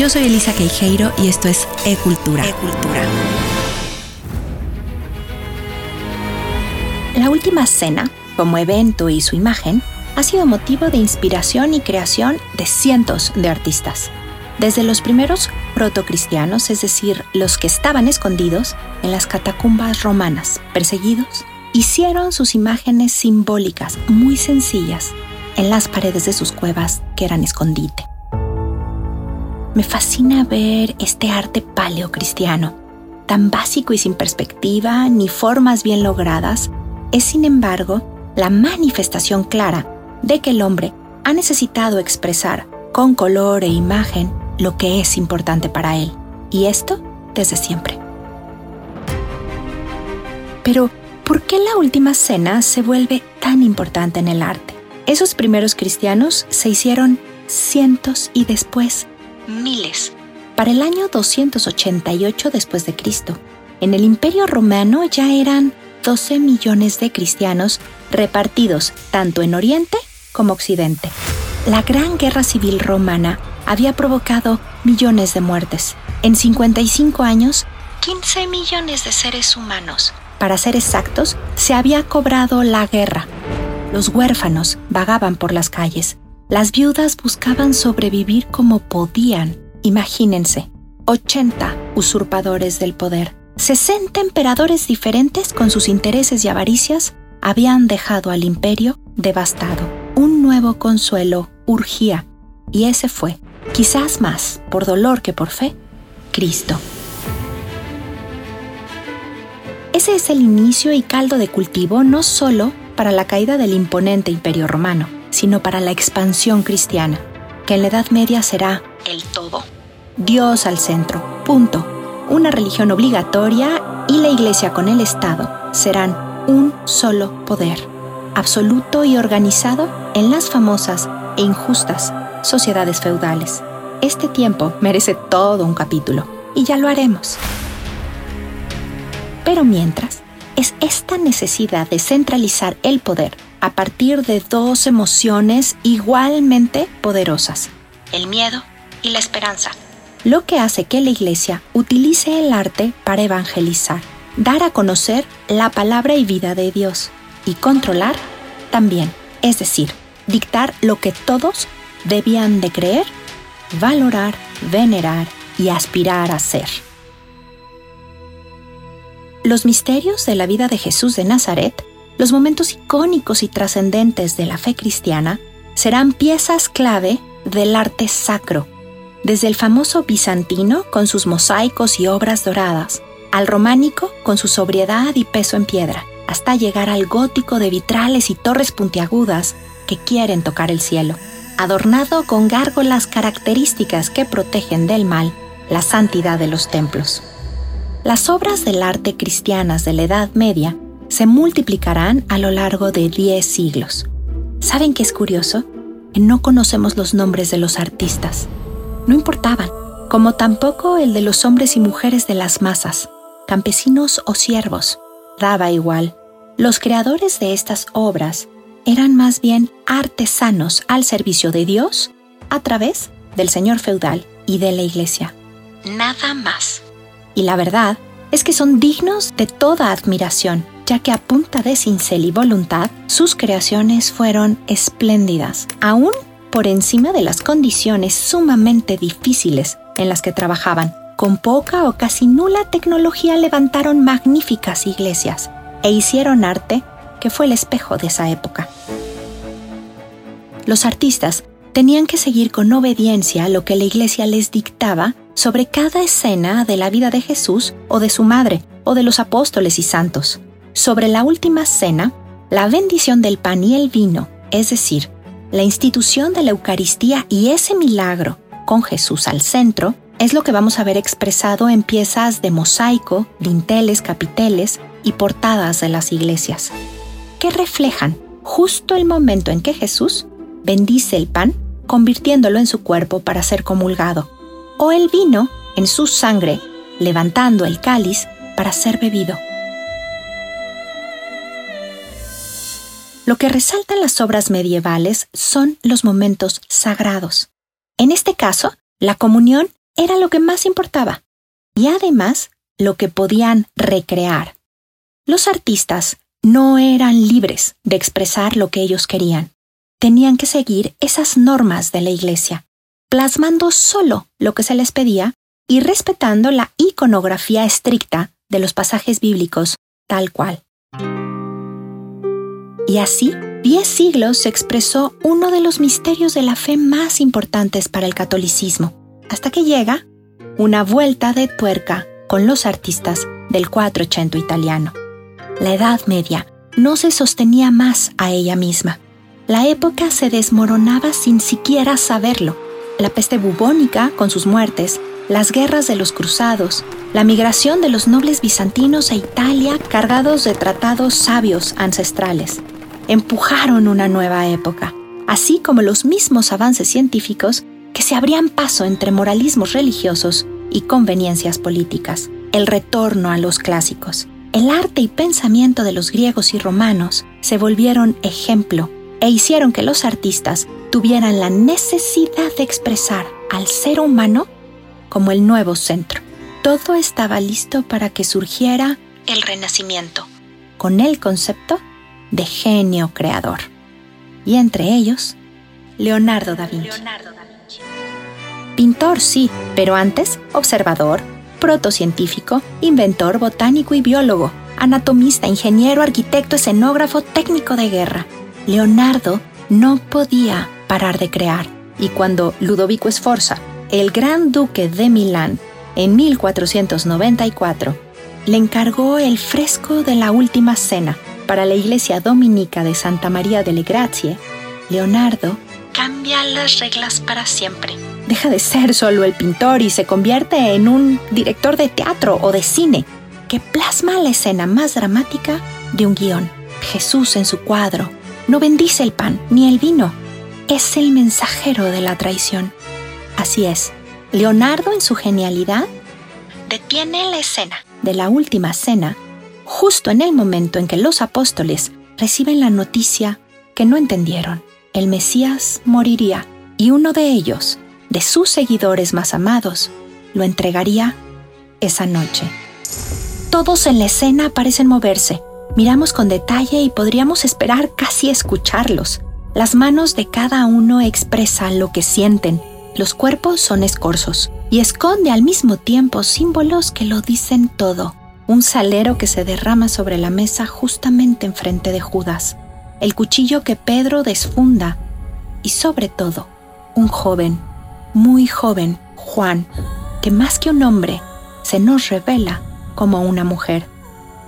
Yo soy Elisa Queijeiro y esto es E-Cultura. E-Cultura. La última cena, como evento y su imagen, ha sido motivo de inspiración y creación de cientos de artistas. Desde los primeros protocristianos, es decir, los que estaban escondidos en las catacumbas romanas, perseguidos, hicieron sus imágenes simbólicas muy sencillas en las paredes de sus cuevas que eran escondite. Me fascina ver este arte paleocristiano, tan básico y sin perspectiva ni formas bien logradas, es sin embargo la manifestación clara de que el hombre ha necesitado expresar con color e imagen lo que es importante para él, y esto desde siempre. Pero, ¿por qué la última cena se vuelve tan importante en el arte? Esos primeros cristianos se hicieron cientos y después miles. Para el año 288 después de Cristo, en el Imperio Romano ya eran 12 millones de cristianos repartidos tanto en Oriente como Occidente. La Gran Guerra Civil Romana había provocado millones de muertes. En 55 años, 15 millones de seres humanos. Para ser exactos, se había cobrado la guerra. Los huérfanos vagaban por las calles, las viudas buscaban sobrevivir como podían. Imagínense, 80 usurpadores del poder, 60 emperadores diferentes con sus intereses y avaricias habían dejado al imperio devastado. Un nuevo consuelo urgía, y ese fue, quizás más por dolor que por fe, Cristo. Ese es el inicio y caldo de cultivo no solo para la caída del imponente imperio romano, sino para la expansión cristiana, que en la Edad Media será el todo. Dios al centro, punto. Una religión obligatoria y la Iglesia con el Estado serán un solo poder, absoluto y organizado en las famosas e injustas sociedades feudales. Este tiempo merece todo un capítulo, y ya lo haremos. Pero mientras, es esta necesidad de centralizar el poder a partir de dos emociones igualmente poderosas, el miedo y la esperanza, lo que hace que la Iglesia utilice el arte para evangelizar, dar a conocer la palabra y vida de Dios y controlar también, es decir, dictar lo que todos debían de creer, valorar, venerar y aspirar a ser. Los misterios de la vida de Jesús de Nazaret los momentos icónicos y trascendentes de la fe cristiana serán piezas clave del arte sacro, desde el famoso bizantino con sus mosaicos y obras doradas, al románico con su sobriedad y peso en piedra, hasta llegar al gótico de vitrales y torres puntiagudas que quieren tocar el cielo, adornado con gárgolas características que protegen del mal la santidad de los templos. Las obras del arte cristianas de la Edad Media se multiplicarán a lo largo de 10 siglos. ¿Saben qué es curioso? No conocemos los nombres de los artistas. No importaban, como tampoco el de los hombres y mujeres de las masas, campesinos o siervos. Daba igual. Los creadores de estas obras eran más bien artesanos al servicio de Dios a través del señor feudal y de la iglesia. Nada más. Y la verdad es que son dignos de toda admiración ya que a punta de cincel y voluntad, sus creaciones fueron espléndidas, aún por encima de las condiciones sumamente difíciles en las que trabajaban. Con poca o casi nula tecnología levantaron magníficas iglesias e hicieron arte que fue el espejo de esa época. Los artistas tenían que seguir con obediencia lo que la iglesia les dictaba sobre cada escena de la vida de Jesús o de su madre o de los apóstoles y santos sobre la última cena, la bendición del pan y el vino, es decir, la institución de la Eucaristía y ese milagro con Jesús al centro, es lo que vamos a ver expresado en piezas de mosaico, dinteles, capiteles y portadas de las iglesias, que reflejan justo el momento en que Jesús bendice el pan, convirtiéndolo en su cuerpo para ser comulgado, o el vino en su sangre, levantando el cáliz para ser bebido. Lo que resaltan las obras medievales son los momentos sagrados. En este caso, la comunión era lo que más importaba, y además lo que podían recrear. Los artistas no eran libres de expresar lo que ellos querían. Tenían que seguir esas normas de la Iglesia, plasmando solo lo que se les pedía y respetando la iconografía estricta de los pasajes bíblicos tal cual. Y así, diez siglos se expresó uno de los misterios de la fe más importantes para el catolicismo, hasta que llega una vuelta de tuerca con los artistas del 480 italiano. La Edad Media no se sostenía más a ella misma. La época se desmoronaba sin siquiera saberlo. La peste bubónica, con sus muertes, las guerras de los cruzados, la migración de los nobles bizantinos a Italia cargados de tratados sabios ancestrales, empujaron una nueva época, así como los mismos avances científicos que se abrían paso entre moralismos religiosos y conveniencias políticas, el retorno a los clásicos. El arte y pensamiento de los griegos y romanos se volvieron ejemplo e hicieron que los artistas tuvieran la necesidad de expresar al ser humano como el nuevo centro. Todo estaba listo para que surgiera el Renacimiento, con el concepto de genio creador. Y entre ellos, Leonardo da Vinci. Pintor, sí, pero antes observador, protocientífico, inventor, botánico y biólogo, anatomista, ingeniero, arquitecto, escenógrafo, técnico de guerra. Leonardo no podía parar de crear, y cuando Ludovico Sforza el gran duque de Milán, en 1494, le encargó el fresco de la Última Cena para la iglesia dominica de Santa María delle Grazie, Leonardo cambia las reglas para siempre. Deja de ser solo el pintor y se convierte en un director de teatro o de cine que plasma la escena más dramática de un guion. Jesús en su cuadro no bendice el pan ni el vino, es el mensajero de la traición. Así es, Leonardo en su genialidad detiene la escena de la última cena justo en el momento en que los apóstoles reciben la noticia que no entendieron. El Mesías moriría y uno de ellos, de sus seguidores más amados, lo entregaría esa noche. Todos en la escena parecen moverse. Miramos con detalle y podríamos esperar casi escucharlos. Las manos de cada uno expresan lo que sienten los cuerpos son escorzos y esconde al mismo tiempo símbolos que lo dicen todo. Un salero que se derrama sobre la mesa justamente enfrente de Judas, el cuchillo que Pedro desfunda y sobre todo un joven, muy joven, Juan, que más que un hombre se nos revela como una mujer.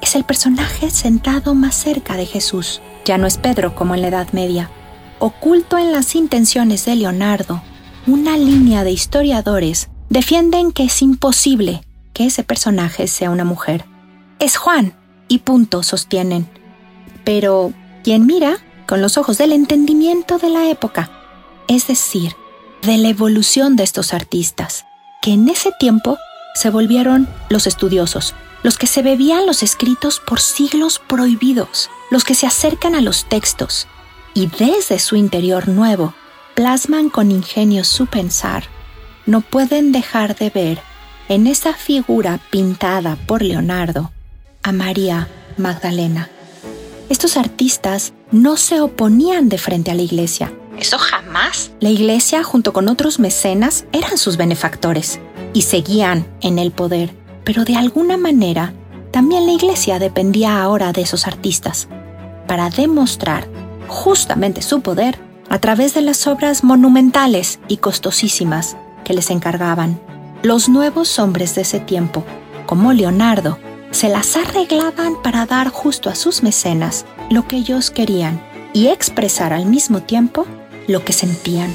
Es el personaje sentado más cerca de Jesús. Ya no es Pedro como en la Edad Media. Oculto en las intenciones de Leonardo, una línea de historiadores defienden que es imposible que ese personaje sea una mujer. Es Juan, y punto, sostienen. Pero, quien mira con los ojos del entendimiento de la época, es decir, de la evolución de estos artistas, que en ese tiempo se volvieron los estudiosos, los que se bebían los escritos por siglos prohibidos, los que se acercan a los textos, y desde su interior nuevo plasman con ingenio su pensar, no pueden dejar de ver en esa figura pintada por Leonardo a María Magdalena. Estos artistas no se oponían de frente a la iglesia. Eso jamás. La iglesia, junto con otros mecenas, eran sus benefactores y seguían en el poder. Pero de alguna manera, también la iglesia dependía ahora de esos artistas. Para demostrar justamente su poder, a través de las obras monumentales y costosísimas que les encargaban. Los nuevos hombres de ese tiempo, como Leonardo, se las arreglaban para dar justo a sus mecenas lo que ellos querían y expresar al mismo tiempo lo que sentían.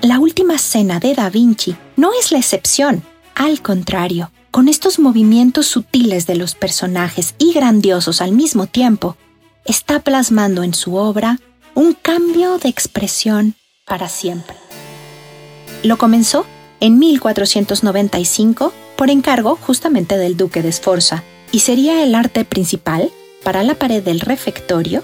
La última cena de Da Vinci no es la excepción, al contrario, con estos movimientos sutiles de los personajes y grandiosos al mismo tiempo, está plasmando en su obra un cambio de expresión para siempre. Lo comenzó en 1495 por encargo justamente del duque de Sforza y sería el arte principal para la pared del refectorio,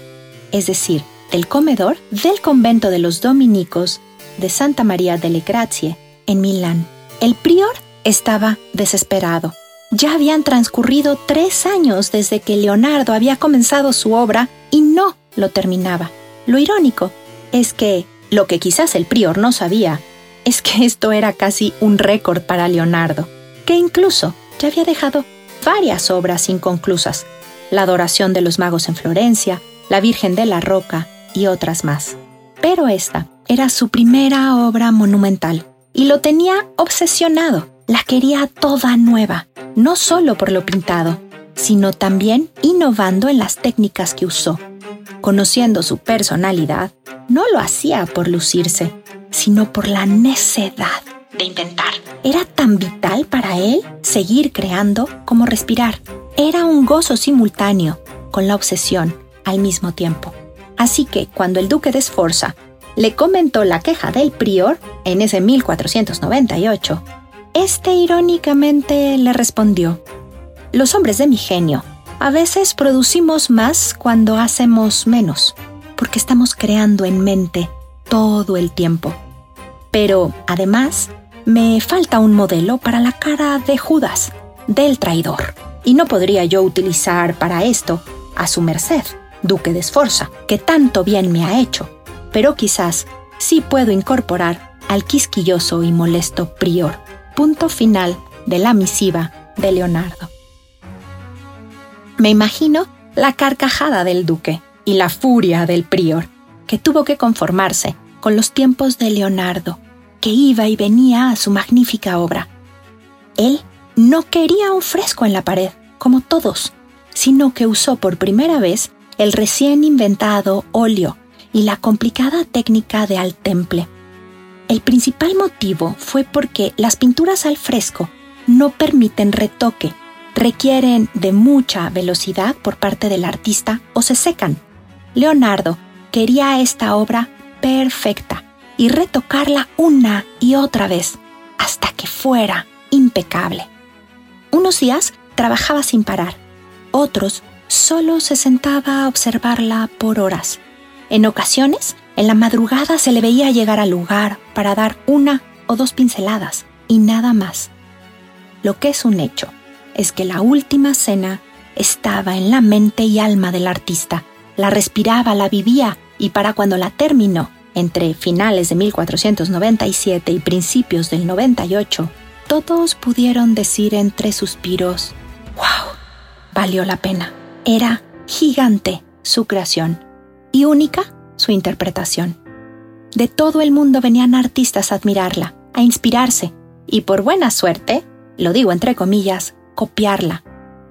es decir, del comedor del convento de los dominicos de Santa María delle Grazie en Milán. El prior estaba desesperado. Ya habían transcurrido tres años desde que Leonardo había comenzado su obra y no lo terminaba. Lo irónico es que lo que quizás el prior no sabía es que esto era casi un récord para Leonardo, que incluso ya había dejado varias obras inconclusas, la adoración de los magos en Florencia, la Virgen de la Roca y otras más. Pero esta era su primera obra monumental y lo tenía obsesionado. La quería toda nueva, no solo por lo pintado, sino también innovando en las técnicas que usó. Conociendo su personalidad, no lo hacía por lucirse, sino por la necedad de intentar. Era tan vital para él seguir creando como respirar. Era un gozo simultáneo con la obsesión al mismo tiempo. Así que cuando el duque de Sforza le comentó la queja del prior en ese 1498, este irónicamente le respondió, los hombres de mi genio a veces producimos más cuando hacemos menos, porque estamos creando en mente todo el tiempo. Pero, además, me falta un modelo para la cara de Judas, del traidor. Y no podría yo utilizar para esto a su merced, duque de Esforza, que tanto bien me ha hecho, pero quizás sí puedo incorporar al quisquilloso y molesto prior. Punto final de la misiva de Leonardo. Me imagino la carcajada del duque y la furia del prior, que tuvo que conformarse con los tiempos de Leonardo, que iba y venía a su magnífica obra. Él no quería un fresco en la pared, como todos, sino que usó por primera vez el recién inventado óleo y la complicada técnica de al temple. El principal motivo fue porque las pinturas al fresco no permiten retoque, requieren de mucha velocidad por parte del artista o se secan. Leonardo quería esta obra perfecta y retocarla una y otra vez hasta que fuera impecable. Unos días trabajaba sin parar, otros solo se sentaba a observarla por horas. En ocasiones, en la madrugada se le veía llegar al lugar para dar una o dos pinceladas y nada más. Lo que es un hecho es que la última cena estaba en la mente y alma del artista, la respiraba, la vivía y para cuando la terminó, entre finales de 1497 y principios del 98, todos pudieron decir entre suspiros, ¡Wow! Valió la pena. Era gigante su creación y única su interpretación. De todo el mundo venían artistas a admirarla, a inspirarse y por buena suerte, lo digo entre comillas, copiarla.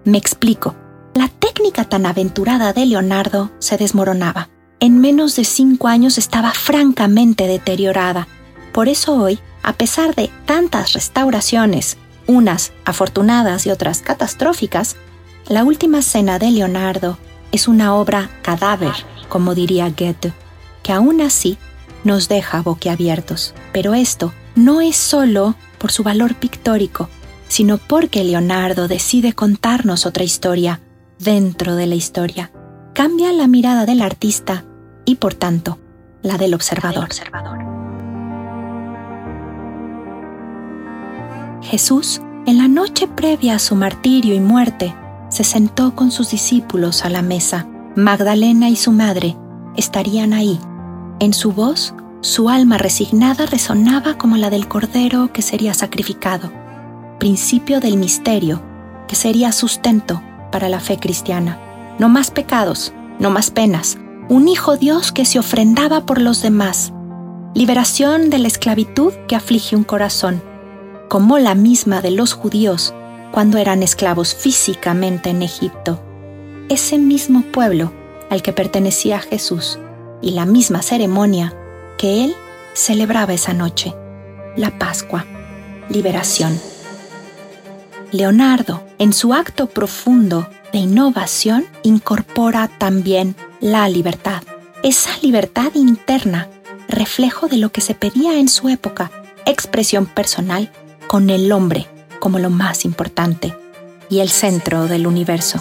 Me explico. La técnica tan aventurada de Leonardo se desmoronaba en menos de cinco años estaba francamente deteriorada. Por eso hoy, a pesar de tantas restauraciones, unas afortunadas y otras catastróficas, la última cena de Leonardo es una obra cadáver, como diría Goethe, que aún así nos deja boquiabiertos. Pero esto no es solo por su valor pictórico, sino porque Leonardo decide contarnos otra historia dentro de la historia cambia la mirada del artista y por tanto la del observador. Jesús, en la noche previa a su martirio y muerte, se sentó con sus discípulos a la mesa. Magdalena y su madre estarían ahí. En su voz, su alma resignada resonaba como la del cordero que sería sacrificado, principio del misterio que sería sustento para la fe cristiana no más pecados, no más penas, un Hijo Dios que se ofrendaba por los demás, liberación de la esclavitud que aflige un corazón, como la misma de los judíos cuando eran esclavos físicamente en Egipto. Ese mismo pueblo al que pertenecía Jesús y la misma ceremonia que él celebraba esa noche, la Pascua, liberación. Leonardo, en su acto profundo de innovación incorpora también la libertad. Esa libertad interna, reflejo de lo que se pedía en su época, expresión personal con el hombre como lo más importante y el centro del universo.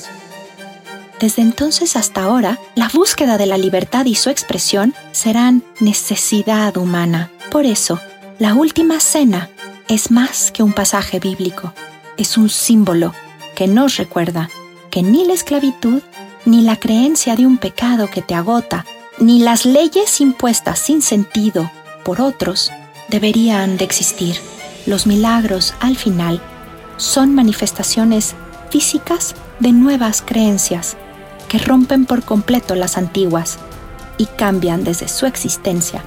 Desde entonces hasta ahora, la búsqueda de la libertad y su expresión serán necesidad humana. Por eso, la última cena es más que un pasaje bíblico, es un símbolo que nos recuerda que ni la esclavitud, ni la creencia de un pecado que te agota, ni las leyes impuestas sin sentido por otros deberían de existir. Los milagros, al final, son manifestaciones físicas de nuevas creencias que rompen por completo las antiguas y cambian desde su existencia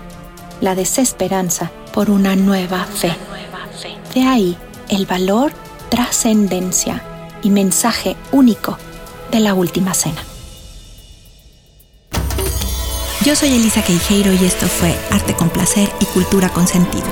la desesperanza por una nueva fe. De ahí el valor, trascendencia y mensaje único de la última cena. Yo soy Elisa Queijeiro y esto fue Arte con Placer y Cultura con Sentido.